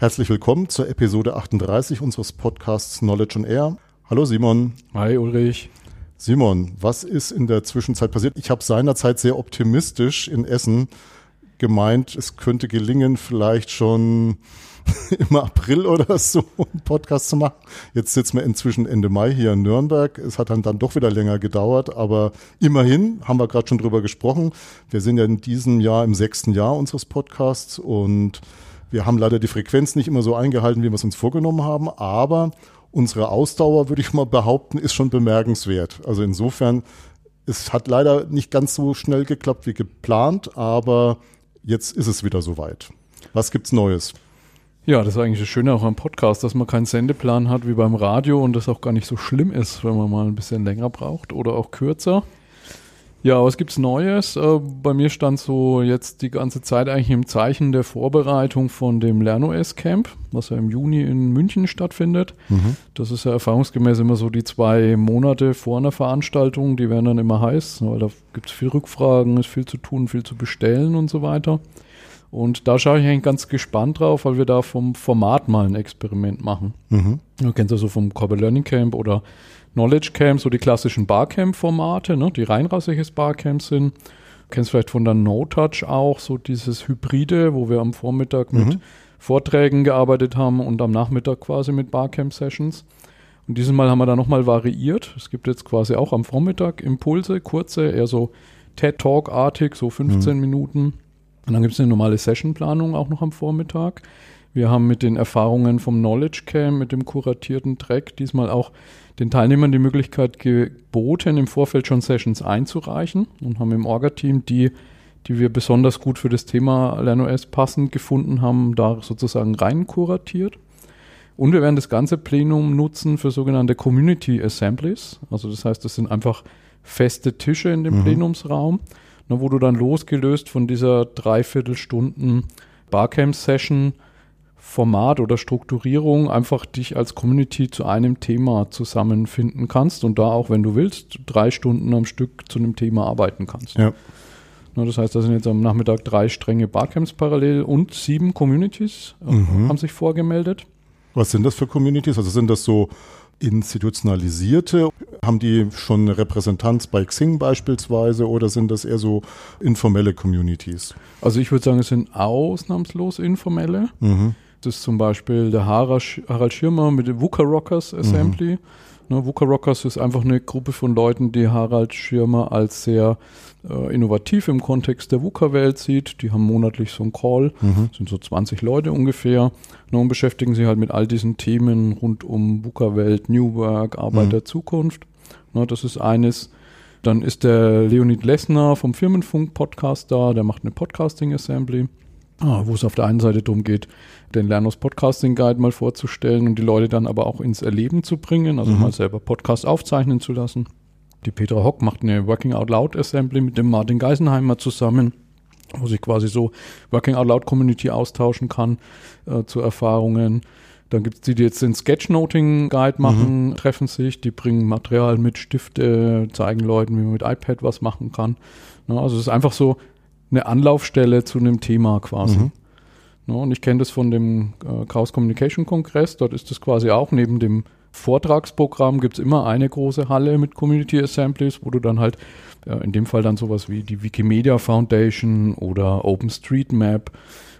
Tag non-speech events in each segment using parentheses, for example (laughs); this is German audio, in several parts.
Herzlich willkommen zur Episode 38 unseres Podcasts Knowledge on Air. Hallo Simon. Hi Ulrich. Simon, was ist in der Zwischenzeit passiert? Ich habe seinerzeit sehr optimistisch in Essen gemeint, es könnte gelingen, vielleicht schon (laughs) im April oder so einen Podcast zu machen. Jetzt sitzen wir inzwischen Ende Mai hier in Nürnberg. Es hat dann, dann doch wieder länger gedauert, aber immerhin haben wir gerade schon drüber gesprochen. Wir sind ja in diesem Jahr im sechsten Jahr unseres Podcasts und wir haben leider die Frequenz nicht immer so eingehalten, wie wir es uns vorgenommen haben, aber unsere Ausdauer, würde ich mal behaupten, ist schon bemerkenswert. Also insofern, es hat leider nicht ganz so schnell geklappt wie geplant, aber jetzt ist es wieder soweit. Was gibt's Neues? Ja, das ist eigentlich das Schöne auch am Podcast, dass man keinen Sendeplan hat wie beim Radio und das auch gar nicht so schlimm ist, wenn man mal ein bisschen länger braucht oder auch kürzer. Ja, was gibt's Neues? Äh, bei mir stand so jetzt die ganze Zeit eigentlich im Zeichen der Vorbereitung von dem LernOS Camp, was ja im Juni in München stattfindet. Mhm. Das ist ja erfahrungsgemäß immer so die zwei Monate vor einer Veranstaltung, die werden dann immer heiß, weil da gibt's viel Rückfragen, ist viel zu tun, viel zu bestellen und so weiter. Und da schaue ich eigentlich ganz gespannt drauf, weil wir da vom Format mal ein Experiment machen. Mhm. Du kennst ja so vom Corporate Learning Camp oder Knowledge Camp, so die klassischen Barcamp-Formate, ne, die reinrassiges Barcamp sind. Du kennst vielleicht von der No-Touch auch so dieses Hybride, wo wir am Vormittag mhm. mit Vorträgen gearbeitet haben und am Nachmittag quasi mit Barcamp-Sessions. Und dieses Mal haben wir da nochmal variiert. Es gibt jetzt quasi auch am Vormittag Impulse, kurze, eher so TED-Talk-artig, so 15 mhm. Minuten. Und dann gibt es eine normale Sessionplanung auch noch am Vormittag. Wir haben mit den Erfahrungen vom Knowledge Camp, mit dem kuratierten Track diesmal auch den Teilnehmern die Möglichkeit geboten, im Vorfeld schon Sessions einzureichen und haben im Orga-Team die, die wir besonders gut für das Thema LernOS passend gefunden haben, da sozusagen rein kuratiert. Und wir werden das ganze Plenum nutzen für sogenannte Community Assemblies. Also das heißt, das sind einfach feste Tische in dem mhm. Plenumsraum, wo du dann losgelöst von dieser Dreiviertelstunden Barcamp-Session Format oder Strukturierung einfach dich als Community zu einem Thema zusammenfinden kannst und da auch, wenn du willst, drei Stunden am Stück zu einem Thema arbeiten kannst. Ja. Na, das heißt, da sind jetzt am Nachmittag drei strenge Barcamps parallel und sieben Communities äh, mhm. haben sich vorgemeldet. Was sind das für Communities? Also sind das so institutionalisierte? Haben die schon eine Repräsentanz bei Xing beispielsweise oder sind das eher so informelle Communities? Also ich würde sagen, es sind ausnahmslos informelle. Mhm. Das ist zum Beispiel der Harald Schirmer mit dem VUCA Rockers Assembly. Mhm. Ne, VUCA Rockers ist einfach eine Gruppe von Leuten, die Harald Schirmer als sehr äh, innovativ im Kontext der VUCA-Welt sieht. Die haben monatlich so einen Call, mhm. sind so 20 Leute ungefähr, ne, und beschäftigen sich halt mit all diesen Themen rund um VUCA-Welt, New Work, Arbeit mhm. der Zukunft. Ne, das ist eines. Dann ist der Leonid Lessner vom Firmenfunk-Podcast da, der macht eine Podcasting-Assembly. Ah, wo es auf der einen Seite darum geht, den Lernos Podcasting Guide mal vorzustellen und die Leute dann aber auch ins Erleben zu bringen, also mhm. mal selber Podcast aufzeichnen zu lassen. Die Petra Hock macht eine Working Out Loud Assembly mit dem Martin Geisenheimer zusammen, wo sich quasi so Working Out Loud Community austauschen kann äh, zu Erfahrungen. Dann gibt es die, die jetzt den Sketchnoting Guide machen, mhm. treffen sich, die bringen Material mit, Stifte, zeigen Leuten, wie man mit iPad was machen kann. Ja, also es ist einfach so eine Anlaufstelle zu einem Thema quasi. Mhm. Ja, und ich kenne das von dem äh, Chaos Communication Kongress, dort ist das quasi auch neben dem Vortragsprogramm gibt es immer eine große Halle mit Community Assemblies, wo du dann halt äh, in dem Fall dann sowas wie die Wikimedia Foundation oder OpenStreetMap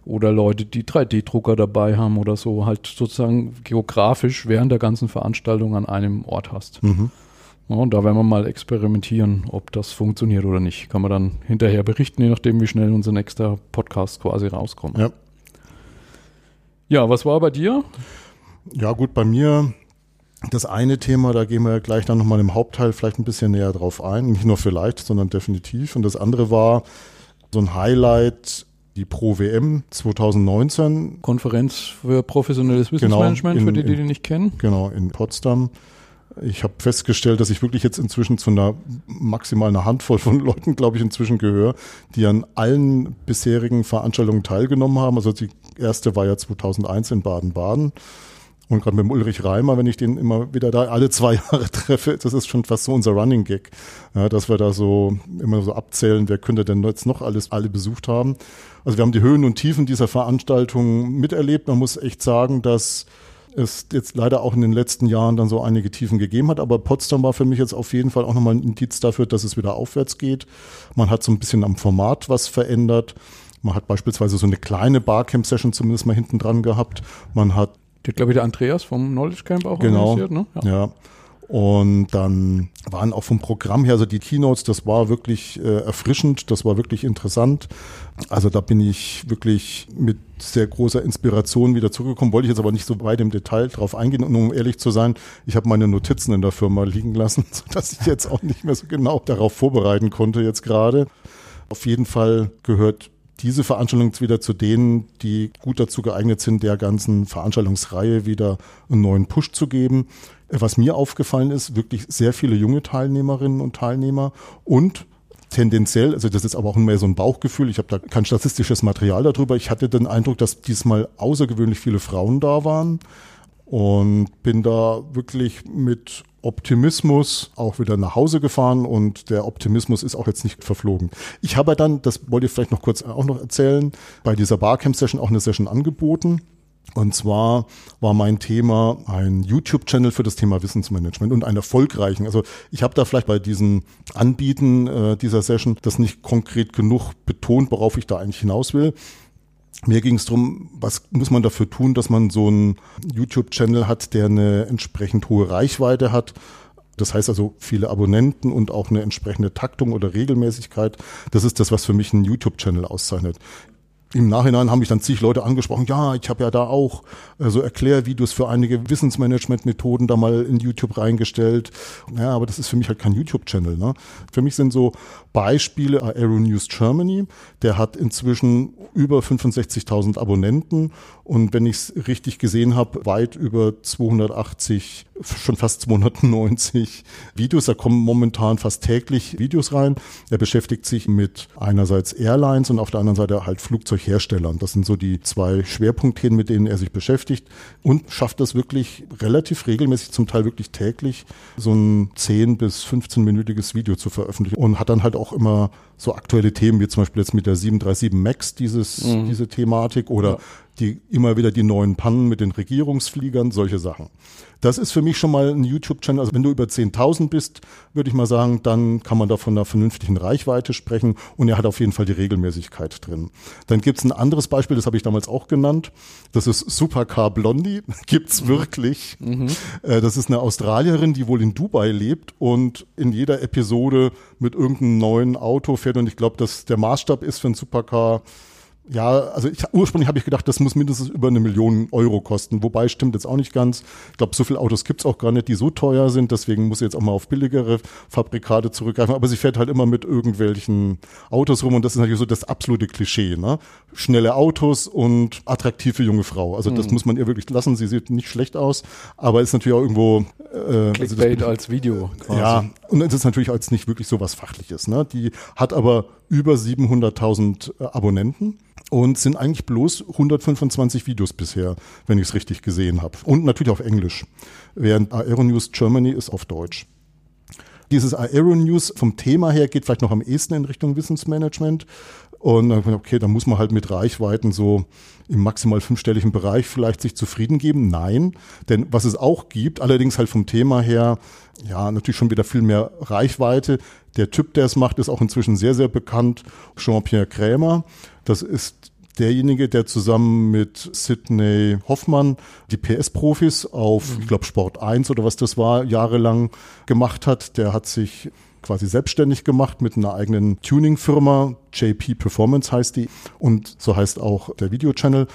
oder Leute, die 3D-Drucker dabei haben oder so, halt sozusagen geografisch während der ganzen Veranstaltung an einem Ort hast. Mhm. Ja, und da werden wir mal experimentieren, ob das funktioniert oder nicht. Kann man dann hinterher berichten, je nachdem, wie schnell unser nächster Podcast quasi rauskommt. Ja. Ja, was war bei dir? Ja, gut, bei mir das eine Thema, da gehen wir gleich dann nochmal im Hauptteil vielleicht ein bisschen näher drauf ein. Nicht nur vielleicht, sondern definitiv. Und das andere war so ein Highlight, die Pro WM 2019. Konferenz für professionelles Wissensmanagement, genau, in, für die, die die nicht kennen. Genau, in Potsdam. Ich habe festgestellt, dass ich wirklich jetzt inzwischen zu einer maximal einer Handvoll von (laughs) Leuten, glaube ich, inzwischen gehöre, die an allen bisherigen Veranstaltungen teilgenommen haben. Also die erste war ja 2001 in Baden-Baden. Und gerade mit Ulrich Reimer, wenn ich den immer wieder da alle zwei (laughs) Jahre treffe, das ist schon fast so unser Running Gag, ja, dass wir da so immer so abzählen, wer könnte denn jetzt noch alles alle besucht haben. Also wir haben die Höhen und Tiefen dieser Veranstaltung miterlebt. Man muss echt sagen, dass es jetzt leider auch in den letzten Jahren dann so einige Tiefen gegeben hat. Aber Potsdam war für mich jetzt auf jeden Fall auch nochmal ein Indiz dafür, dass es wieder aufwärts geht. Man hat so ein bisschen am Format was verändert. Man hat beispielsweise so eine kleine Barcamp-Session zumindest mal hinten dran gehabt. Man hat der, glaube ich, der Andreas vom Knowledge Camp auch genau, organisiert, ne? Ja. ja. Und dann waren auch vom Programm her, also die Keynotes, das war wirklich äh, erfrischend, das war wirklich interessant. Also da bin ich wirklich mit sehr großer Inspiration wieder zurückgekommen, wollte ich jetzt aber nicht so weit im Detail drauf eingehen. Und um ehrlich zu sein, ich habe meine Notizen in der Firma liegen lassen, (laughs) sodass ich jetzt auch nicht mehr so genau darauf vorbereiten konnte jetzt gerade. Auf jeden Fall gehört diese Veranstaltung jetzt wieder zu denen, die gut dazu geeignet sind, der ganzen Veranstaltungsreihe wieder einen neuen Push zu geben. Was mir aufgefallen ist, wirklich sehr viele junge Teilnehmerinnen und Teilnehmer und tendenziell, also das ist aber auch mehr so ein Bauchgefühl, ich habe da kein statistisches Material darüber, ich hatte den Eindruck, dass diesmal außergewöhnlich viele Frauen da waren und bin da wirklich mit Optimismus auch wieder nach Hause gefahren und der Optimismus ist auch jetzt nicht verflogen. Ich habe dann, das wollte ich vielleicht noch kurz auch noch erzählen, bei dieser Barcamp-Session auch eine Session angeboten. Und zwar war mein Thema ein YouTube-Channel für das Thema Wissensmanagement und einen erfolgreichen. Also ich habe da vielleicht bei diesem Anbieten äh, dieser Session das nicht konkret genug betont, worauf ich da eigentlich hinaus will. Mir ging es darum, was muss man dafür tun, dass man so einen YouTube-Channel hat, der eine entsprechend hohe Reichweite hat. Das heißt also viele Abonnenten und auch eine entsprechende Taktung oder Regelmäßigkeit. Das ist das, was für mich einen YouTube-Channel auszeichnet. Im Nachhinein haben mich dann zig Leute angesprochen, ja, ich habe ja da auch äh, so Erklärvideos für einige Wissensmanagement-Methoden da mal in YouTube reingestellt. Ja, aber das ist für mich halt kein YouTube-Channel. Ne? Für mich sind so Beispiele Aero News Germany, der hat inzwischen über 65.000 Abonnenten und wenn ich es richtig gesehen habe, weit über 280, schon fast 290 Videos. Da kommen momentan fast täglich Videos rein. Er beschäftigt sich mit einerseits Airlines und auf der anderen Seite halt Flugzeugherstellern. Das sind so die zwei Schwerpunktthemen, mit denen er sich beschäftigt und schafft das wirklich relativ regelmäßig, zum Teil wirklich täglich, so ein 10 bis 15-minütiges Video zu veröffentlichen und hat dann halt auch immer so aktuelle Themen, wie zum Beispiel jetzt mit der 737 MAX dieses, mhm. diese Thematik oder ja. die immer wieder die neuen Pannen mit den Regierungsfliegern, solche Sachen. Das ist für mich schon mal ein YouTube-Channel. Also wenn du über 10.000 bist, würde ich mal sagen, dann kann man da von einer vernünftigen Reichweite sprechen und er hat auf jeden Fall die Regelmäßigkeit drin. Dann gibt's ein anderes Beispiel, das habe ich damals auch genannt. Das ist Supercar Blondie. (laughs) gibt's mhm. wirklich. Mhm. Äh, das ist eine Australierin, die wohl in Dubai lebt und in jeder Episode mit irgendeinem neuen Auto fährt und ich glaube, dass der Maßstab ist für ein Supercar ja, also ich, ursprünglich habe ich gedacht, das muss mindestens über eine Million Euro kosten. Wobei stimmt jetzt auch nicht ganz. Ich glaube, so viele Autos gibt's auch gar nicht, die so teuer sind. Deswegen muss sie jetzt auch mal auf billigere Fabrikate zurückgreifen. Aber sie fährt halt immer mit irgendwelchen Autos rum und das ist natürlich so das absolute Klischee. Ne? Schnelle Autos und attraktive junge Frau. Also das mhm. muss man ihr wirklich lassen. Sie sieht nicht schlecht aus, aber ist natürlich auch irgendwo äh, Clickbait also das, als Video. Quasi. Ja, und es ist natürlich als nicht wirklich so was Fachliches. Ne? Die hat aber über 700.000 äh, Abonnenten und sind eigentlich bloß 125 Videos bisher, wenn ich es richtig gesehen habe. Und natürlich auf Englisch, während Aeronews Germany ist auf Deutsch. Dieses Aeronews vom Thema her geht vielleicht noch am ehesten in Richtung Wissensmanagement. Und dann, okay, da muss man halt mit Reichweiten so im maximal fünfstelligen Bereich vielleicht sich zufrieden geben. Nein, denn was es auch gibt, allerdings halt vom Thema her, ja, natürlich schon wieder viel mehr Reichweite. Der Typ, der es macht, ist auch inzwischen sehr, sehr bekannt. Jean-Pierre Krämer. Das ist derjenige, der zusammen mit Sidney Hoffmann die PS-Profis auf, mhm. ich glaube, Sport 1 oder was das war, jahrelang gemacht hat. Der hat sich quasi selbstständig gemacht mit einer eigenen Tuning-Firma. JP Performance heißt die. Und so heißt auch der Video-Channel.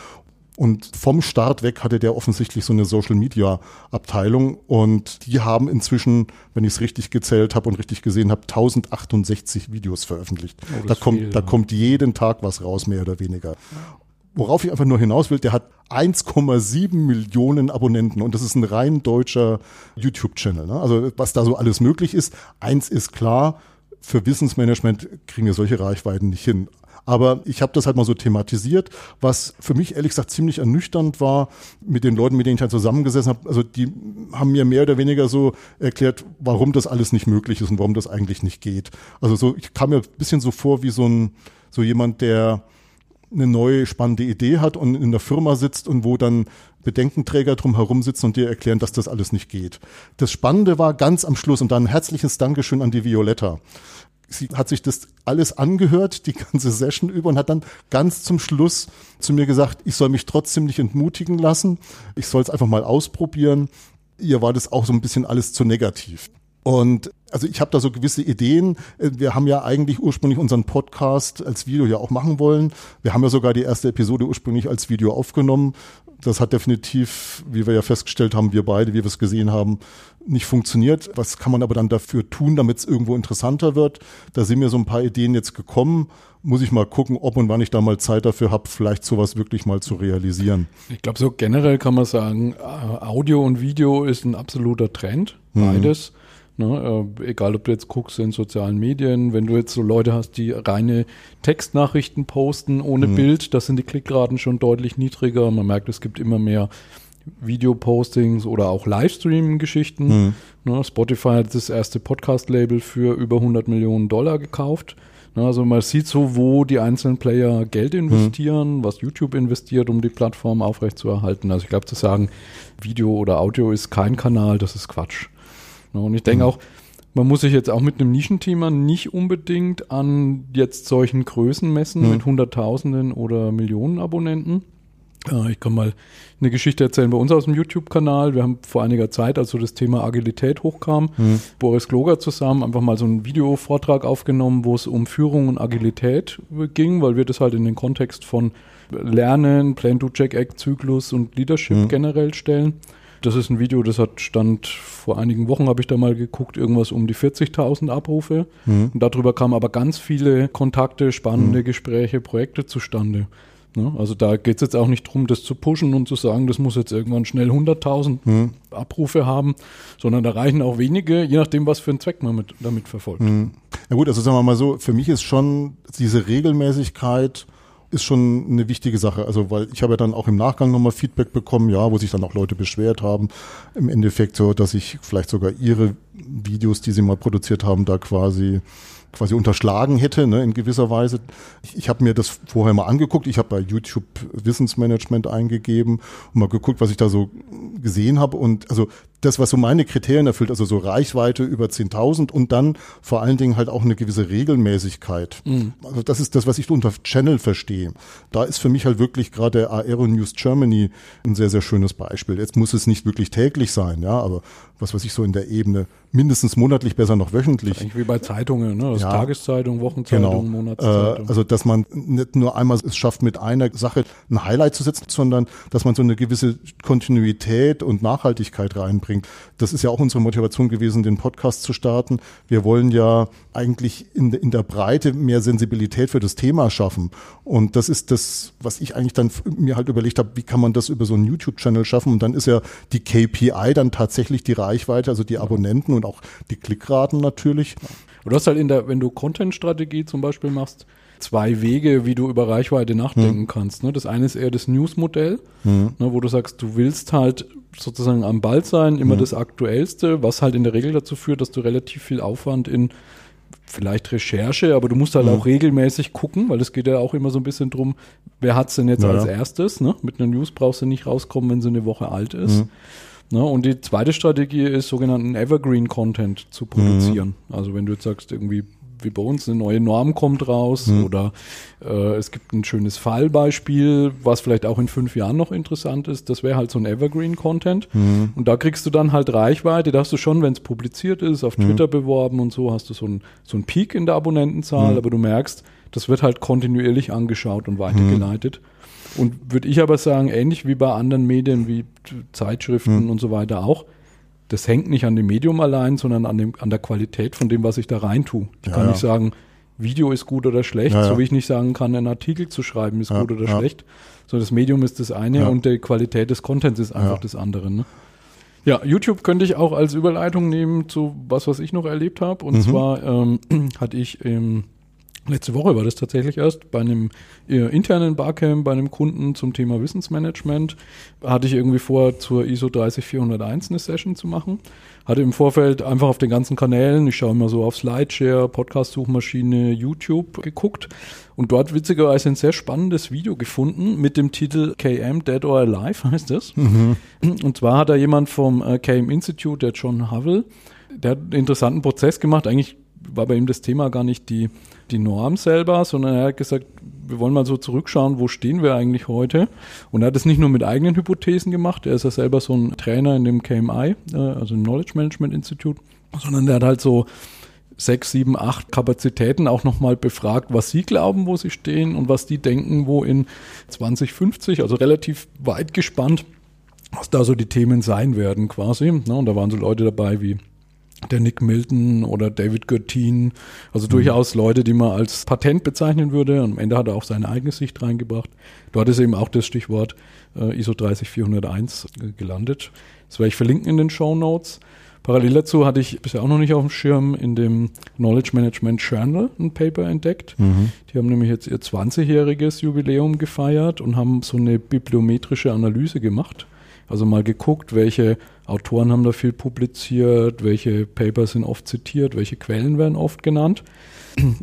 Und vom Start weg hatte der offensichtlich so eine Social Media Abteilung und die haben inzwischen, wenn ich es richtig gezählt habe und richtig gesehen habe, 1068 Videos veröffentlicht. Oh, da kommt, viel, da kommt jeden Tag was raus, mehr oder weniger. Worauf ich einfach nur hinaus will, der hat 1,7 Millionen Abonnenten und das ist ein rein deutscher YouTube-Channel. Ne? Also was da so alles möglich ist. Eins ist klar, für Wissensmanagement kriegen wir solche Reichweiten nicht hin. Aber ich habe das halt mal so thematisiert, was für mich ehrlich gesagt ziemlich ernüchternd war mit den Leuten, mit denen ich halt zusammengesessen habe. Also die haben mir mehr oder weniger so erklärt, warum das alles nicht möglich ist und warum das eigentlich nicht geht. Also so, ich kam mir ein bisschen so vor wie so ein, so jemand, der eine neue spannende Idee hat und in der Firma sitzt und wo dann Bedenkenträger drumherum sitzen und dir erklären, dass das alles nicht geht. Das Spannende war ganz am Schluss und dann ein herzliches Dankeschön an die Violetta. Sie hat sich das alles angehört, die ganze Session über und hat dann ganz zum Schluss zu mir gesagt, ich soll mich trotzdem nicht entmutigen lassen, ich soll es einfach mal ausprobieren. Ihr war das auch so ein bisschen alles zu negativ. Und also ich habe da so gewisse Ideen. Wir haben ja eigentlich ursprünglich unseren Podcast als Video ja auch machen wollen. Wir haben ja sogar die erste Episode ursprünglich als Video aufgenommen. Das hat definitiv, wie wir ja festgestellt haben, wir beide, wie wir es gesehen haben, nicht funktioniert. Was kann man aber dann dafür tun, damit es irgendwo interessanter wird? Da sind mir so ein paar Ideen jetzt gekommen. Muss ich mal gucken, ob und wann ich da mal Zeit dafür habe, vielleicht sowas wirklich mal zu realisieren. Ich glaube, so generell kann man sagen, Audio und Video ist ein absoluter Trend, mhm. beides. Mhm. Ne, äh, egal, ob du jetzt guckst in sozialen Medien, wenn du jetzt so Leute hast, die reine Textnachrichten posten ohne mhm. Bild, da sind die Klickraten schon deutlich niedriger. Man merkt, es gibt immer mehr Videopostings oder auch Livestream-Geschichten. Mhm. Ne, Spotify hat das erste Podcast-Label für über 100 Millionen Dollar gekauft. Ne, also man sieht so, wo die einzelnen Player Geld investieren, mhm. was YouTube investiert, um die Plattform aufrechtzuerhalten. Also ich glaube zu sagen, Video oder Audio ist kein Kanal, das ist Quatsch. Ne? Und ich denke mhm. auch, man muss sich jetzt auch mit einem Nischenthema nicht unbedingt an jetzt solchen Größen messen mhm. mit Hunderttausenden oder Millionen Abonnenten. Ich kann mal eine Geschichte erzählen bei uns aus dem YouTube-Kanal. Wir haben vor einiger Zeit, als so das Thema Agilität hochkam, mhm. Boris Kloger zusammen einfach mal so einen Videovortrag aufgenommen, wo es um Führung und Agilität ging, weil wir das halt in den Kontext von Lernen, Plan-to-Check-Act-Zyklus und Leadership mhm. generell stellen. Das ist ein Video, das hat stand vor einigen Wochen, habe ich da mal geguckt, irgendwas um die 40.000 Abrufe. Mhm. Und darüber kamen aber ganz viele Kontakte, spannende mhm. Gespräche, Projekte zustande. Ne? Also da geht es jetzt auch nicht darum, das zu pushen und zu sagen, das muss jetzt irgendwann schnell 100.000 mhm. Abrufe haben, sondern da reichen auch wenige, je nachdem, was für einen Zweck man mit, damit verfolgt. Mhm. Na gut, also sagen wir mal so, für mich ist schon diese Regelmäßigkeit ist schon eine wichtige Sache. Also, weil ich habe ja dann auch im Nachgang nochmal Feedback bekommen, ja, wo sich dann auch Leute beschwert haben. Im Endeffekt so, dass ich vielleicht sogar ihre Videos, die sie mal produziert haben, da quasi quasi unterschlagen hätte, ne, in gewisser Weise. Ich, ich habe mir das vorher mal angeguckt. Ich habe bei YouTube Wissensmanagement eingegeben und mal geguckt, was ich da so gesehen habe. Und also das, was so meine Kriterien erfüllt, also so Reichweite über 10.000 und dann vor allen Dingen halt auch eine gewisse Regelmäßigkeit. Mhm. Also das ist das, was ich unter Channel verstehe. Da ist für mich halt wirklich gerade der Aero News Germany ein sehr, sehr schönes Beispiel. Jetzt muss es nicht wirklich täglich sein, ja, aber was weiß ich so in der Ebene mindestens monatlich, besser noch wöchentlich. Eigentlich wie bei Zeitungen, ne? Das ja, Tageszeitung, Wochenzeitung, genau. Monatszeitung. Äh, also dass man nicht nur einmal es schafft, mit einer Sache ein Highlight zu setzen, sondern dass man so eine gewisse Kontinuität und Nachhaltigkeit reinbringt bringt. Das ist ja auch unsere Motivation gewesen, den Podcast zu starten. Wir wollen ja eigentlich in, in der Breite mehr Sensibilität für das Thema schaffen. Und das ist das, was ich eigentlich dann mir halt überlegt habe, wie kann man das über so einen YouTube-Channel schaffen? Und dann ist ja die KPI dann tatsächlich die Reichweite, also die Abonnenten und auch die Klickraten natürlich. Und du hast halt in der, wenn du Content-Strategie zum Beispiel machst, zwei Wege, wie du über Reichweite nachdenken hm. kannst. Ne? Das eine ist eher das News-Modell, hm. ne, wo du sagst, du willst halt sozusagen am Ball sein, immer mhm. das Aktuellste, was halt in der Regel dazu führt, dass du relativ viel Aufwand in vielleicht Recherche, aber du musst halt mhm. auch regelmäßig gucken, weil es geht ja auch immer so ein bisschen drum, wer hat's denn jetzt ja. als erstes? Ne? Mit einer News brauchst du nicht rauskommen, wenn sie eine Woche alt ist. Mhm. Ne? Und die zweite Strategie ist, sogenannten Evergreen Content zu produzieren. Mhm. Also wenn du jetzt sagst, irgendwie wie bei uns, eine neue Norm kommt raus mhm. oder äh, es gibt ein schönes Fallbeispiel, was vielleicht auch in fünf Jahren noch interessant ist. Das wäre halt so ein Evergreen-Content. Mhm. Und da kriegst du dann halt Reichweite. Da hast du schon, wenn es publiziert ist, auf mhm. Twitter beworben und so, hast du so einen so ein Peak in der Abonnentenzahl, mhm. aber du merkst, das wird halt kontinuierlich angeschaut und weitergeleitet. Und würde ich aber sagen, ähnlich wie bei anderen Medien wie Zeitschriften mhm. und so weiter auch, das hängt nicht an dem Medium allein, sondern an, dem, an der Qualität von dem, was ich da rein tue. Ich ja, kann nicht sagen, Video ist gut oder schlecht, ja, so wie ich nicht sagen kann, einen Artikel zu schreiben ist gut oder schlecht. So, das Medium ist das eine und die Qualität des Contents ist einfach das andere. Ne? Ja, YouTube könnte ich auch als Überleitung nehmen zu was, was ich noch erlebt habe. Und mhm. zwar ähm, (clears throat) hatte ich im Letzte Woche war das tatsächlich erst bei einem äh, internen Barcamp bei einem Kunden zum Thema Wissensmanagement. Hatte ich irgendwie vor, zur ISO 30401 eine Session zu machen. Hatte im Vorfeld einfach auf den ganzen Kanälen, ich schaue immer so auf Slideshare, Podcast-Suchmaschine, YouTube geguckt und dort witzigerweise ein sehr spannendes Video gefunden mit dem Titel KM Dead or Alive (laughs) heißt das. Mhm. Und zwar hat da jemand vom äh, KM Institute, der John Hovell, der hat einen interessanten Prozess gemacht. Eigentlich war bei ihm das Thema gar nicht die, die Norm selber, sondern er hat gesagt, wir wollen mal so zurückschauen, wo stehen wir eigentlich heute? Und er hat es nicht nur mit eigenen Hypothesen gemacht, er ist ja selber so ein Trainer in dem KMI, äh, also im Knowledge Management Institute, sondern er hat halt so sechs, sieben, acht Kapazitäten auch nochmal befragt, was sie glauben, wo sie stehen und was die denken, wo in 2050, also relativ weit gespannt, was da so die Themen sein werden quasi. Und da waren so Leute dabei wie der Nick Milton oder David Gertin, also mhm. durchaus Leute, die man als Patent bezeichnen würde. Am Ende hat er auch seine eigene Sicht reingebracht. Dort ist eben auch das Stichwort äh, ISO 30401 äh, gelandet. Das werde ich verlinken in den Show Notes. Parallel dazu hatte ich bisher auch noch nicht auf dem Schirm in dem Knowledge Management Journal ein Paper entdeckt. Mhm. Die haben nämlich jetzt ihr 20-jähriges Jubiläum gefeiert und haben so eine bibliometrische Analyse gemacht. Also mal geguckt, welche Autoren haben da viel publiziert, welche Papers sind oft zitiert, welche Quellen werden oft genannt.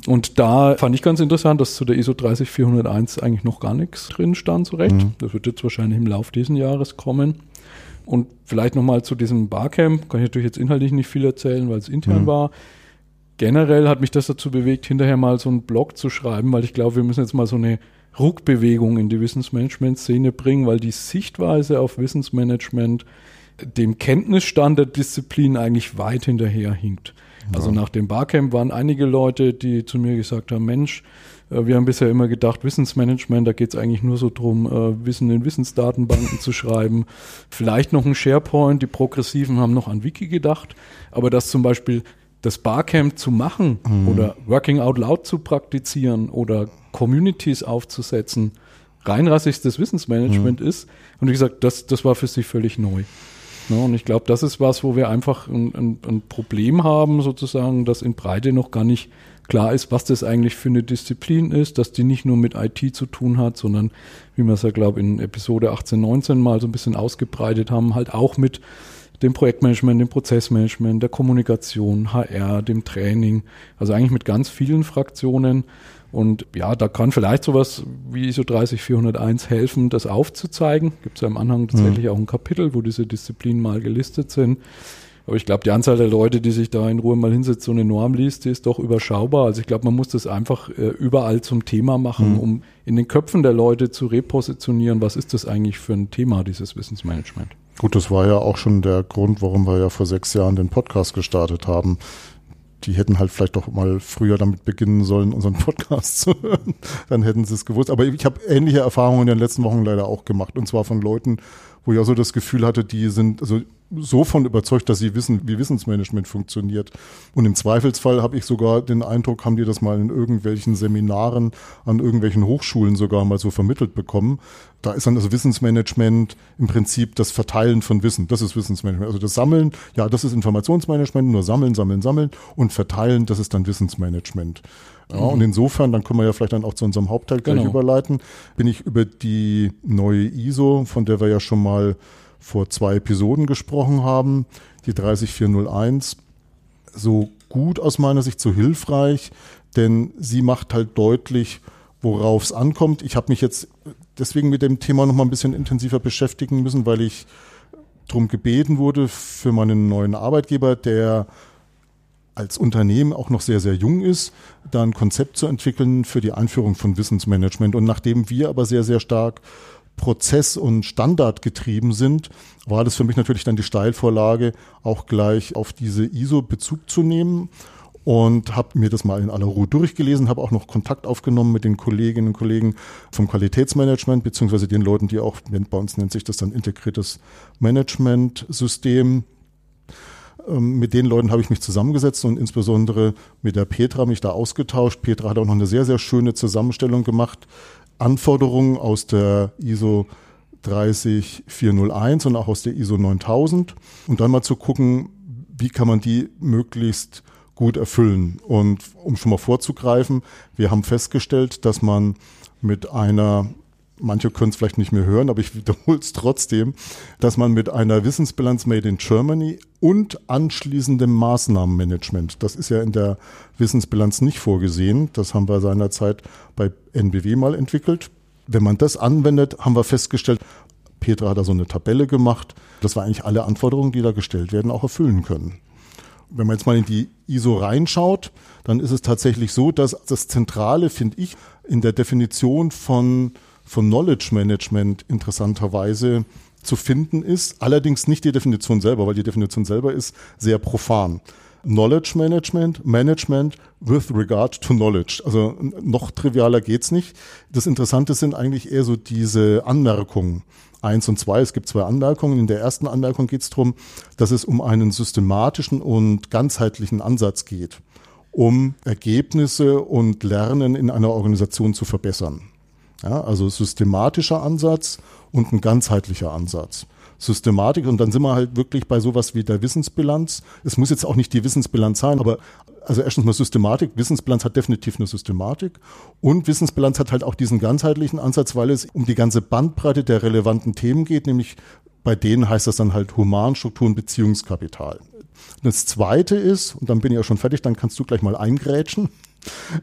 Und da fand ich ganz interessant, dass zu der ISO 30401 eigentlich noch gar nichts drin stand, so recht. Mhm. Das wird jetzt wahrscheinlich im Laufe dieses Jahres kommen. Und vielleicht nochmal zu diesem Barcamp, kann ich natürlich jetzt inhaltlich nicht viel erzählen, weil es intern mhm. war. Generell hat mich das dazu bewegt, hinterher mal so einen Blog zu schreiben, weil ich glaube, wir müssen jetzt mal so eine Ruckbewegung in die Wissensmanagement-Szene bringen, weil die Sichtweise auf Wissensmanagement dem Kenntnisstand der Disziplin eigentlich weit hinterher hinkt. Ja. Also nach dem Barcamp waren einige Leute, die zu mir gesagt haben, Mensch, äh, wir haben bisher immer gedacht, Wissensmanagement, da geht es eigentlich nur so drum, äh, Wissen in Wissensdatenbanken zu schreiben. Vielleicht noch ein SharePoint, die Progressiven haben noch an Wiki gedacht, aber dass zum Beispiel das Barcamp zu machen mhm. oder Working Out Loud zu praktizieren oder Communities aufzusetzen, reinrassigstes Wissensmanagement mhm. ist. Und wie gesagt, das, das war für sie völlig neu. Ja, und ich glaube, das ist was, wo wir einfach ein, ein, ein, Problem haben, sozusagen, dass in Breite noch gar nicht klar ist, was das eigentlich für eine Disziplin ist, dass die nicht nur mit IT zu tun hat, sondern, wie wir es ja, glaube ich, in Episode 18, 19 mal so ein bisschen ausgebreitet haben, halt auch mit dem Projektmanagement, dem Prozessmanagement, der Kommunikation, HR, dem Training, also eigentlich mit ganz vielen Fraktionen. Und ja, da kann vielleicht sowas wie ISO 30401 helfen, das aufzuzeigen. Gibt es ja im Anhang tatsächlich mhm. auch ein Kapitel, wo diese Disziplinen mal gelistet sind. Aber ich glaube, die Anzahl der Leute, die sich da in Ruhe mal hinsetzt, so eine Norm liest, die ist doch überschaubar. Also ich glaube, man muss das einfach äh, überall zum Thema machen, mhm. um in den Köpfen der Leute zu repositionieren, was ist das eigentlich für ein Thema, dieses Wissensmanagement. Gut, das war ja auch schon der Grund, warum wir ja vor sechs Jahren den Podcast gestartet haben. Die hätten halt vielleicht doch mal früher damit beginnen sollen, unseren Podcast (laughs) zu hören. Dann hätten sie es gewusst. Aber ich habe ähnliche Erfahrungen in den letzten Wochen leider auch gemacht. Und zwar von Leuten, wo ich auch so das Gefühl hatte, die sind, also so von überzeugt, dass sie wissen, wie Wissensmanagement funktioniert. Und im Zweifelsfall habe ich sogar den Eindruck, haben die das mal in irgendwelchen Seminaren an irgendwelchen Hochschulen sogar mal so vermittelt bekommen. Da ist dann das Wissensmanagement im Prinzip das Verteilen von Wissen. Das ist Wissensmanagement. Also das Sammeln, ja, das ist Informationsmanagement, nur sammeln, sammeln, sammeln und verteilen, das ist dann Wissensmanagement. Ja, mhm. Und insofern, dann können wir ja vielleicht dann auch zu unserem Hauptteil gleich genau. überleiten, bin ich über die neue ISO, von der wir ja schon mal vor zwei Episoden gesprochen haben, die 30401, so gut aus meiner Sicht, so hilfreich, denn sie macht halt deutlich, worauf es ankommt. Ich habe mich jetzt deswegen mit dem Thema noch mal ein bisschen intensiver beschäftigen müssen, weil ich darum gebeten wurde für meinen neuen Arbeitgeber, der als Unternehmen auch noch sehr, sehr jung ist, da ein Konzept zu entwickeln für die Einführung von Wissensmanagement. Und nachdem wir aber sehr, sehr stark Prozess- und Standard getrieben sind, war das für mich natürlich dann die Steilvorlage, auch gleich auf diese ISO Bezug zu nehmen und habe mir das mal in aller Ruhe durchgelesen, habe auch noch Kontakt aufgenommen mit den Kolleginnen und Kollegen vom Qualitätsmanagement, beziehungsweise den Leuten, die auch, bei uns nennt sich das dann integriertes Management-System. Ähm, mit den Leuten habe ich mich zusammengesetzt und insbesondere mit der Petra mich da ausgetauscht. Petra hat auch noch eine sehr, sehr schöne Zusammenstellung gemacht Anforderungen aus der ISO 30401 und auch aus der ISO 9000 und dann mal zu gucken, wie kann man die möglichst gut erfüllen. Und um schon mal vorzugreifen, wir haben festgestellt, dass man mit einer manche können es vielleicht nicht mehr hören, aber ich wiederhole es trotzdem, dass man mit einer Wissensbilanz Made in Germany und anschließendem Maßnahmenmanagement, das ist ja in der Wissensbilanz nicht vorgesehen, das haben wir seinerzeit bei NBW mal entwickelt. Wenn man das anwendet, haben wir festgestellt, Petra hat da so eine Tabelle gemacht, dass wir eigentlich alle Anforderungen, die da gestellt werden, auch erfüllen können. Wenn man jetzt mal in die ISO reinschaut, dann ist es tatsächlich so, dass das Zentrale, finde ich, in der Definition von, von Knowledge Management interessanterweise zu finden ist. Allerdings nicht die Definition selber, weil die Definition selber ist sehr profan. Knowledge Management, Management with regard to knowledge. Also noch trivialer geht's nicht. Das Interessante sind eigentlich eher so diese Anmerkungen. Eins und zwei, es gibt zwei Anmerkungen. In der ersten Anmerkung geht es darum, dass es um einen systematischen und ganzheitlichen Ansatz geht, um Ergebnisse und Lernen in einer Organisation zu verbessern. Ja, also systematischer Ansatz und ein ganzheitlicher Ansatz. Systematik und dann sind wir halt wirklich bei sowas wie der Wissensbilanz. Es muss jetzt auch nicht die Wissensbilanz sein, aber also erstens mal Systematik. Wissensbilanz hat definitiv eine Systematik und Wissensbilanz hat halt auch diesen ganzheitlichen Ansatz, weil es um die ganze Bandbreite der relevanten Themen geht, nämlich bei denen heißt das dann halt Humanstrukturen, Beziehungskapital. Das zweite ist, und dann bin ich auch schon fertig, dann kannst du gleich mal eingrätschen.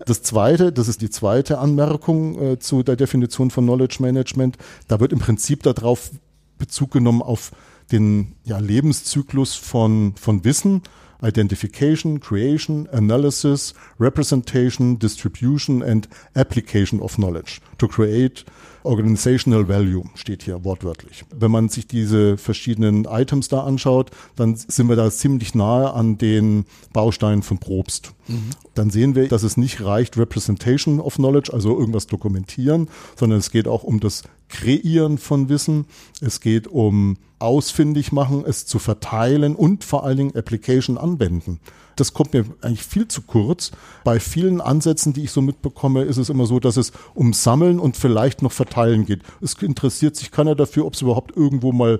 Das zweite, das ist die zweite Anmerkung äh, zu der Definition von Knowledge Management. Da wird im Prinzip darauf Bezug genommen auf den ja, Lebenszyklus von, von Wissen. Identification, Creation, Analysis, Representation, Distribution and Application of Knowledge to create Organizational Value steht hier wortwörtlich. Wenn man sich diese verschiedenen Items da anschaut, dann sind wir da ziemlich nahe an den Bausteinen von Probst. Mhm. Dann sehen wir, dass es nicht reicht, Representation of Knowledge, also irgendwas dokumentieren, sondern es geht auch um das Kreieren von Wissen. Es geht um ausfindig machen, es zu verteilen und vor allen Dingen Application anwenden das kommt mir eigentlich viel zu kurz. Bei vielen Ansätzen, die ich so mitbekomme, ist es immer so, dass es um Sammeln und vielleicht noch Verteilen geht. Es interessiert sich keiner dafür, ob es überhaupt irgendwo mal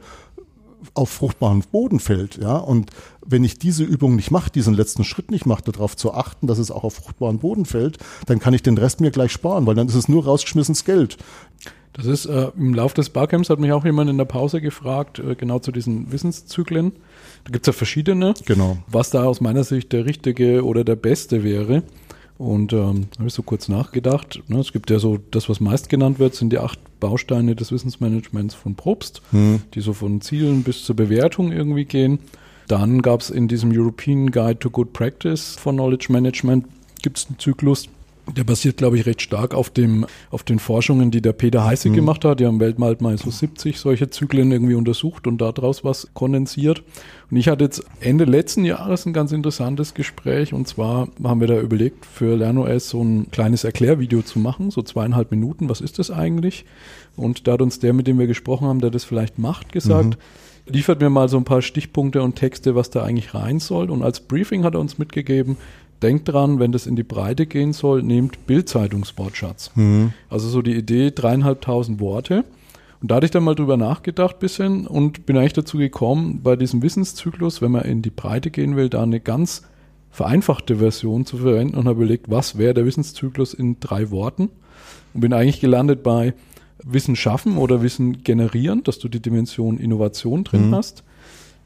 auf fruchtbaren Boden fällt, ja. Und wenn ich diese Übung nicht mache, diesen letzten Schritt nicht mache, darauf zu achten, dass es auch auf fruchtbaren Boden fällt, dann kann ich den Rest mir gleich sparen, weil dann ist es nur rausgeschmissenes Geld. Das ist äh, im Lauf des Barcamps hat mich auch jemand in der Pause gefragt, äh, genau zu diesen Wissenszyklen. Da gibt es ja verschiedene. Genau. Was da aus meiner Sicht der richtige oder der beste wäre. Und ähm, habe ich so kurz nachgedacht. Ne, es gibt ja so, das, was meist genannt wird, sind die acht Bausteine des Wissensmanagements von Probst, hm. die so von Zielen bis zur Bewertung irgendwie gehen. Dann gab es in diesem European Guide to Good Practice for Knowledge Management gibt es einen Zyklus, der basiert, glaube ich, recht stark auf, dem, auf den Forschungen, die der Peter Heißig mhm. gemacht hat. Die haben weltweit mal so 70 solche Zyklen irgendwie untersucht und daraus was kondensiert. Und ich hatte jetzt Ende letzten Jahres ein ganz interessantes Gespräch. Und zwar haben wir da überlegt, für LernOS so ein kleines Erklärvideo zu machen, so zweieinhalb Minuten. Was ist das eigentlich? Und da hat uns der, mit dem wir gesprochen haben, der das vielleicht macht, gesagt, mhm. liefert mir mal so ein paar Stichpunkte und Texte, was da eigentlich rein soll. Und als Briefing hat er uns mitgegeben, denkt dran, wenn das in die Breite gehen soll, nehmt Bildzeitungswortschatz. Mhm. Also so die Idee, dreieinhalbtausend Worte. Und da hatte ich dann mal drüber nachgedacht bisschen und bin eigentlich dazu gekommen, bei diesem Wissenszyklus, wenn man in die Breite gehen will, da eine ganz vereinfachte Version zu verwenden und habe überlegt, was wäre der Wissenszyklus in drei Worten und bin eigentlich gelandet bei Wissen schaffen oder Wissen generieren, dass du die Dimension Innovation drin mhm. hast.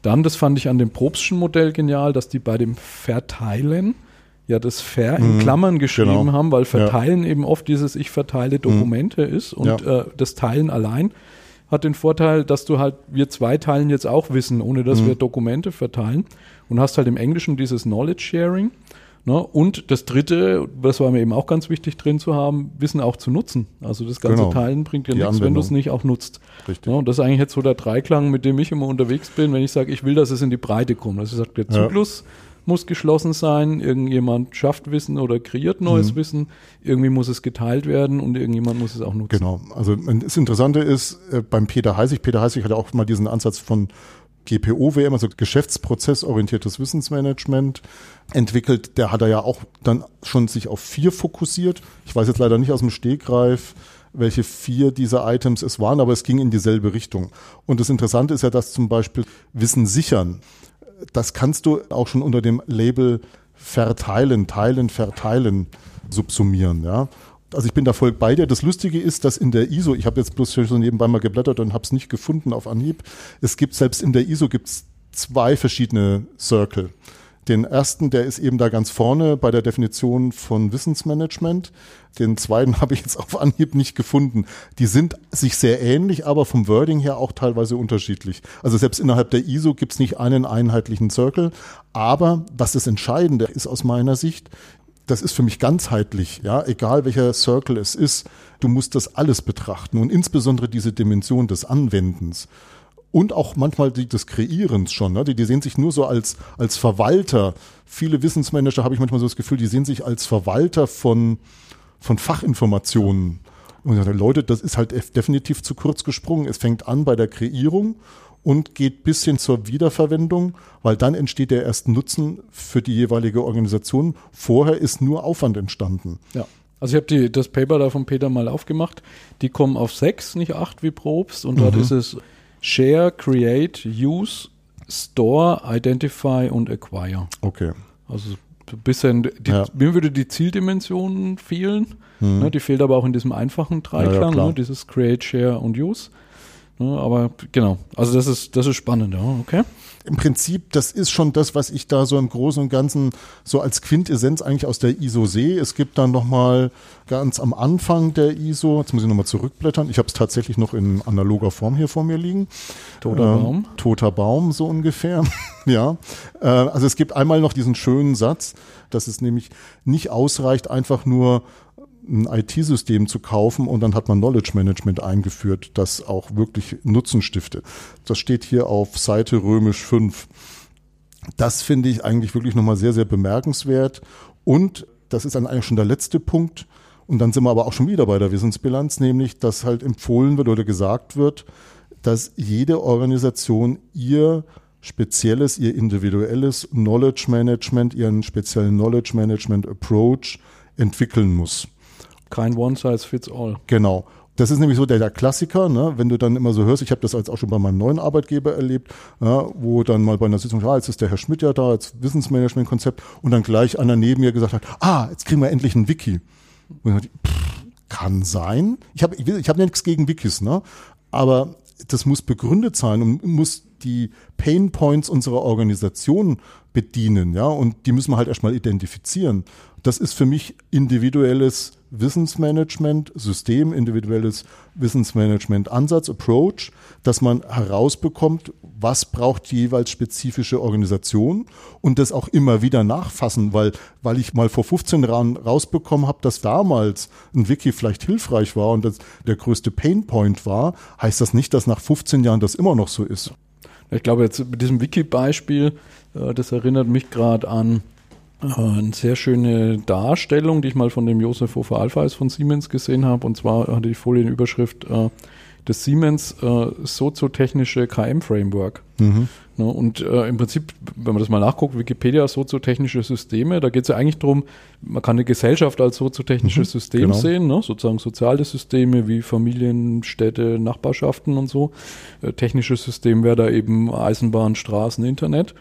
Dann, das fand ich an dem Probstschen Modell genial, dass die bei dem Verteilen ja das Fair in mhm. Klammern geschrieben genau. haben, weil Verteilen ja. eben oft dieses Ich verteile. Dokumente mhm. ist und ja. äh, das Teilen allein hat den Vorteil, dass du halt, wir zwei teilen jetzt auch Wissen, ohne dass mhm. wir Dokumente verteilen und hast halt im Englischen dieses Knowledge Sharing. Ne? Und das dritte, das war mir eben auch ganz wichtig drin zu haben, Wissen auch zu nutzen. Also das ganze genau. Teilen bringt dir nichts, wenn du es nicht auch nutzt. Richtig. Ne? Und das ist eigentlich jetzt so der Dreiklang, mit dem ich immer unterwegs bin, wenn ich sage, ich will, dass es in die Breite kommt. Also ich sage, der Zyklus ja muss geschlossen sein, irgendjemand schafft Wissen oder kreiert neues mhm. Wissen, irgendwie muss es geteilt werden und irgendjemand muss es auch nutzen. Genau, also das Interessante ist äh, beim Peter Heißig, Peter Heißig hat auch mal diesen Ansatz von GPO-WM, also Geschäftsprozessorientiertes Wissensmanagement entwickelt. Der hat er ja auch dann schon sich auf vier fokussiert. Ich weiß jetzt leider nicht aus dem Stegreif, welche vier dieser Items es waren, aber es ging in dieselbe Richtung. Und das Interessante ist ja, dass zum Beispiel Wissen sichern das kannst du auch schon unter dem Label verteilen, teilen, verteilen subsumieren. Ja. Also ich bin da voll bei dir. Das Lustige ist, dass in der ISO, ich habe jetzt bloß so nebenbei mal geblättert und habe es nicht gefunden auf Anhieb, es gibt selbst in der ISO gibt's zwei verschiedene Circle. Den ersten, der ist eben da ganz vorne bei der Definition von Wissensmanagement. Den zweiten (laughs) habe ich jetzt auf Anhieb nicht gefunden. Die sind sich sehr ähnlich, aber vom Wording her auch teilweise unterschiedlich. Also selbst innerhalb der ISO gibt es nicht einen einheitlichen Circle. Aber was das Entscheidende ist aus meiner Sicht, das ist für mich ganzheitlich, ja, egal welcher Circle es ist, du musst das alles betrachten und insbesondere diese Dimension des Anwendens und auch manchmal die des Kreierens schon. Ne? Die, die sehen sich nur so als, als Verwalter. Viele Wissensmanager habe ich manchmal so das Gefühl, die sehen sich als Verwalter von, von Fachinformationen. Und ich sage, Leute, das ist halt definitiv zu kurz gesprungen. Es fängt an bei der Kreierung und geht bis hin zur Wiederverwendung, weil dann entsteht der erste Nutzen für die jeweilige Organisation. Vorher ist nur Aufwand entstanden. Ja. Also ich habe das Paper da von Peter mal aufgemacht. Die kommen auf sechs, nicht acht wie Probst. Und dort mhm. ist es Share, Create, Use, Store, Identify und Acquire. Okay. Also ein bisschen, die, ja. mir würde die Zieldimension fehlen. Mhm. Ne, die fehlt aber auch in diesem einfachen Dreiklang, ja, ja, ne, dieses Create, Share und Use. Ne, aber genau, also das ist, das ist spannend, ja, okay im Prinzip, das ist schon das, was ich da so im Großen und Ganzen so als Quintessenz eigentlich aus der ISO sehe. Es gibt dann nochmal ganz am Anfang der ISO, jetzt muss ich nochmal zurückblättern, ich habe es tatsächlich noch in analoger Form hier vor mir liegen. Toter ähm, Baum. Toter Baum, so ungefähr. (laughs) ja. Äh, also es gibt einmal noch diesen schönen Satz, dass es nämlich nicht ausreicht, einfach nur ein IT-System zu kaufen und dann hat man Knowledge Management eingeführt, das auch wirklich Nutzen stiftet. Das steht hier auf Seite römisch 5. Das finde ich eigentlich wirklich nochmal sehr, sehr bemerkenswert. Und das ist dann eigentlich schon der letzte Punkt. Und dann sind wir aber auch schon wieder bei der Wissensbilanz, nämlich, dass halt empfohlen wird oder gesagt wird, dass jede Organisation ihr spezielles, ihr individuelles Knowledge Management, ihren speziellen Knowledge Management Approach entwickeln muss. Kein One Size Fits All. Genau. Das ist nämlich so der, der Klassiker, ne? wenn du dann immer so hörst, ich habe das jetzt auch schon bei meinem neuen Arbeitgeber erlebt, ja, wo dann mal bei einer Sitzung, ah, jetzt ist der Herr Schmidt ja da, als Wissensmanagement-Konzept und dann gleich einer neben mir gesagt hat, ah, jetzt kriegen wir endlich ein Wiki. Und ich dachte, pff, kann sein. Ich habe ich, ich hab nichts gegen Wikis, ne? aber das muss begründet sein und muss die Pain Points unserer Organisation bedienen, ja, und die müssen wir halt erstmal identifizieren. Das ist für mich individuelles Wissensmanagement, System, individuelles Wissensmanagement Ansatz, Approach, dass man herausbekommt, was braucht die jeweils spezifische Organisation und das auch immer wieder nachfassen, weil, weil ich mal vor 15 Jahren rausbekommen habe, dass damals ein Wiki vielleicht hilfreich war und das der größte Painpoint war, heißt das nicht, dass nach 15 Jahren das immer noch so ist. Ich glaube jetzt mit diesem Wiki-Beispiel, äh, das erinnert mich gerade an äh, eine sehr schöne Darstellung, die ich mal von dem Josef Hofer Alpheis von Siemens gesehen habe. Und zwar hatte die Folienüberschrift äh, des Siemens äh, soziotechnische KM-Framework. Mhm. Ne, und äh, im Prinzip, wenn man das mal nachguckt, Wikipedia soziotechnische Systeme, da geht es ja eigentlich darum, man kann eine Gesellschaft als soziotechnisches mhm, System genau. sehen, ne? sozusagen soziale Systeme wie Familien, Städte, Nachbarschaften und so. Äh, technisches System wäre da eben Eisenbahn, Straßen, Internet.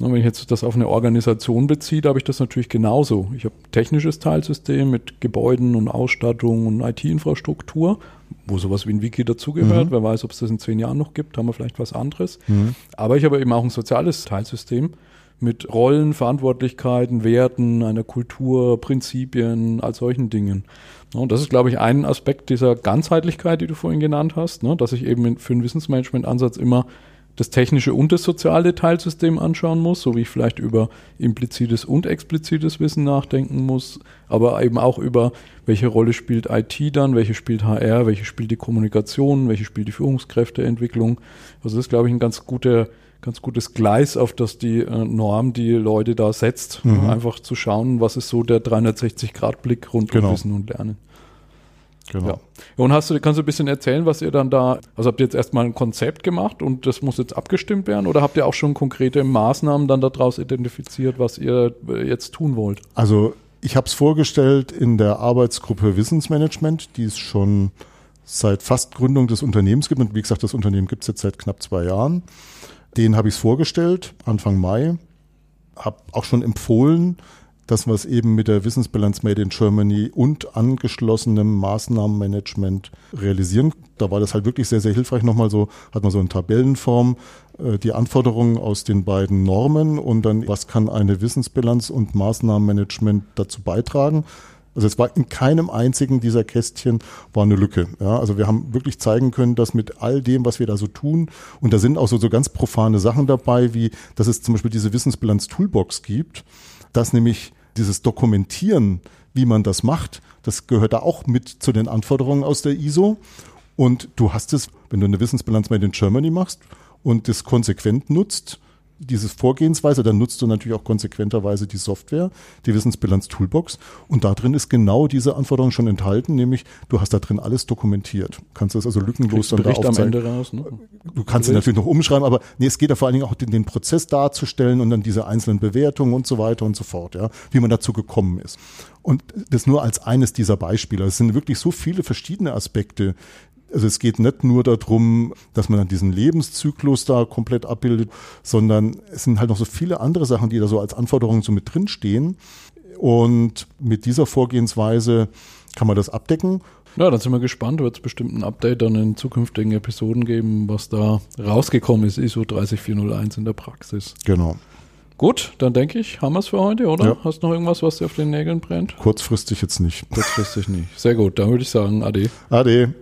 Und wenn ich jetzt das auf eine Organisation beziehe, habe ich das natürlich genauso. Ich habe ein technisches Teilsystem mit Gebäuden und Ausstattung und IT-Infrastruktur, wo sowas wie ein Wiki dazugehört. Mhm. Wer weiß, ob es das in zehn Jahren noch gibt, haben wir vielleicht was anderes. Mhm. Aber ich habe eben auch ein soziales Teilsystem mit Rollen, Verantwortlichkeiten, Werten, einer Kultur, Prinzipien, all solchen Dingen. Und das ist, glaube ich, ein Aspekt dieser Ganzheitlichkeit, die du vorhin genannt hast, ne? dass ich eben für einen Wissensmanagement-Ansatz immer das technische und das soziale Teilsystem anschauen muss, so wie ich vielleicht über implizites und explizites Wissen nachdenken muss, aber eben auch über welche Rolle spielt IT dann, welche spielt HR, welche spielt die Kommunikation, welche spielt die Führungskräfteentwicklung. Also das ist, glaube ich, ein ganz guter ganz gutes Gleis, auf das die äh, Norm die Leute da setzt. Mhm. Einfach zu schauen, was ist so der 360-Grad-Blick rund genau. um Wissen und Lernen. Genau. Ja. Und hast du, kannst du ein bisschen erzählen, was ihr dann da, also habt ihr jetzt erstmal ein Konzept gemacht und das muss jetzt abgestimmt werden oder habt ihr auch schon konkrete Maßnahmen dann daraus identifiziert, was ihr äh, jetzt tun wollt? Also ich habe es vorgestellt in der Arbeitsgruppe Wissensmanagement, die es schon seit fast Gründung des Unternehmens gibt. Und wie gesagt, das Unternehmen gibt es jetzt seit knapp zwei Jahren. Den habe ich es vorgestellt, Anfang Mai. Habe auch schon empfohlen, dass wir es eben mit der Wissensbilanz Made in Germany und angeschlossenem Maßnahmenmanagement realisieren. Da war das halt wirklich sehr, sehr hilfreich. Nochmal so, hat man so in Tabellenform äh, die Anforderungen aus den beiden Normen und dann, was kann eine Wissensbilanz und Maßnahmenmanagement dazu beitragen. Also es war in keinem einzigen dieser Kästchen war eine Lücke. Ja, also wir haben wirklich zeigen können, dass mit all dem, was wir da so tun, und da sind auch so, so ganz profane Sachen dabei, wie dass es zum Beispiel diese Wissensbilanz Toolbox gibt, dass nämlich dieses Dokumentieren, wie man das macht, das gehört da auch mit zu den Anforderungen aus der ISO. Und du hast es, wenn du eine Wissensbilanz Made in Germany machst und das konsequent nutzt, dieses Vorgehensweise, dann nutzt du natürlich auch konsequenterweise die Software, die Wissensbilanz Toolbox. Und da drin ist genau diese Anforderung schon enthalten, nämlich du hast da drin alles dokumentiert. Kannst das also lückenlos dann da aufzeigen. Am Ende raus, ne? Du kannst sie natürlich noch umschreiben, aber nee, es geht da vor allen Dingen auch den, den Prozess darzustellen und dann diese einzelnen Bewertungen und so weiter und so fort, ja, wie man dazu gekommen ist. Und das nur als eines dieser Beispiele. Es sind wirklich so viele verschiedene Aspekte, also es geht nicht nur darum, dass man dann diesen Lebenszyklus da komplett abbildet, sondern es sind halt noch so viele andere Sachen, die da so als Anforderungen so mit drinstehen. Und mit dieser Vorgehensweise kann man das abdecken. Ja, dann sind wir gespannt. Wird es bestimmt ein Update dann in zukünftigen Episoden geben, was da rausgekommen ist, ISO 30401 in der Praxis. Genau. Gut, dann denke ich, haben wir es für heute, oder? Ja. Hast du noch irgendwas, was dir auf den Nägeln brennt? Kurzfristig jetzt nicht. Kurzfristig nicht. Sehr gut, dann würde ich sagen, Ade. Ade.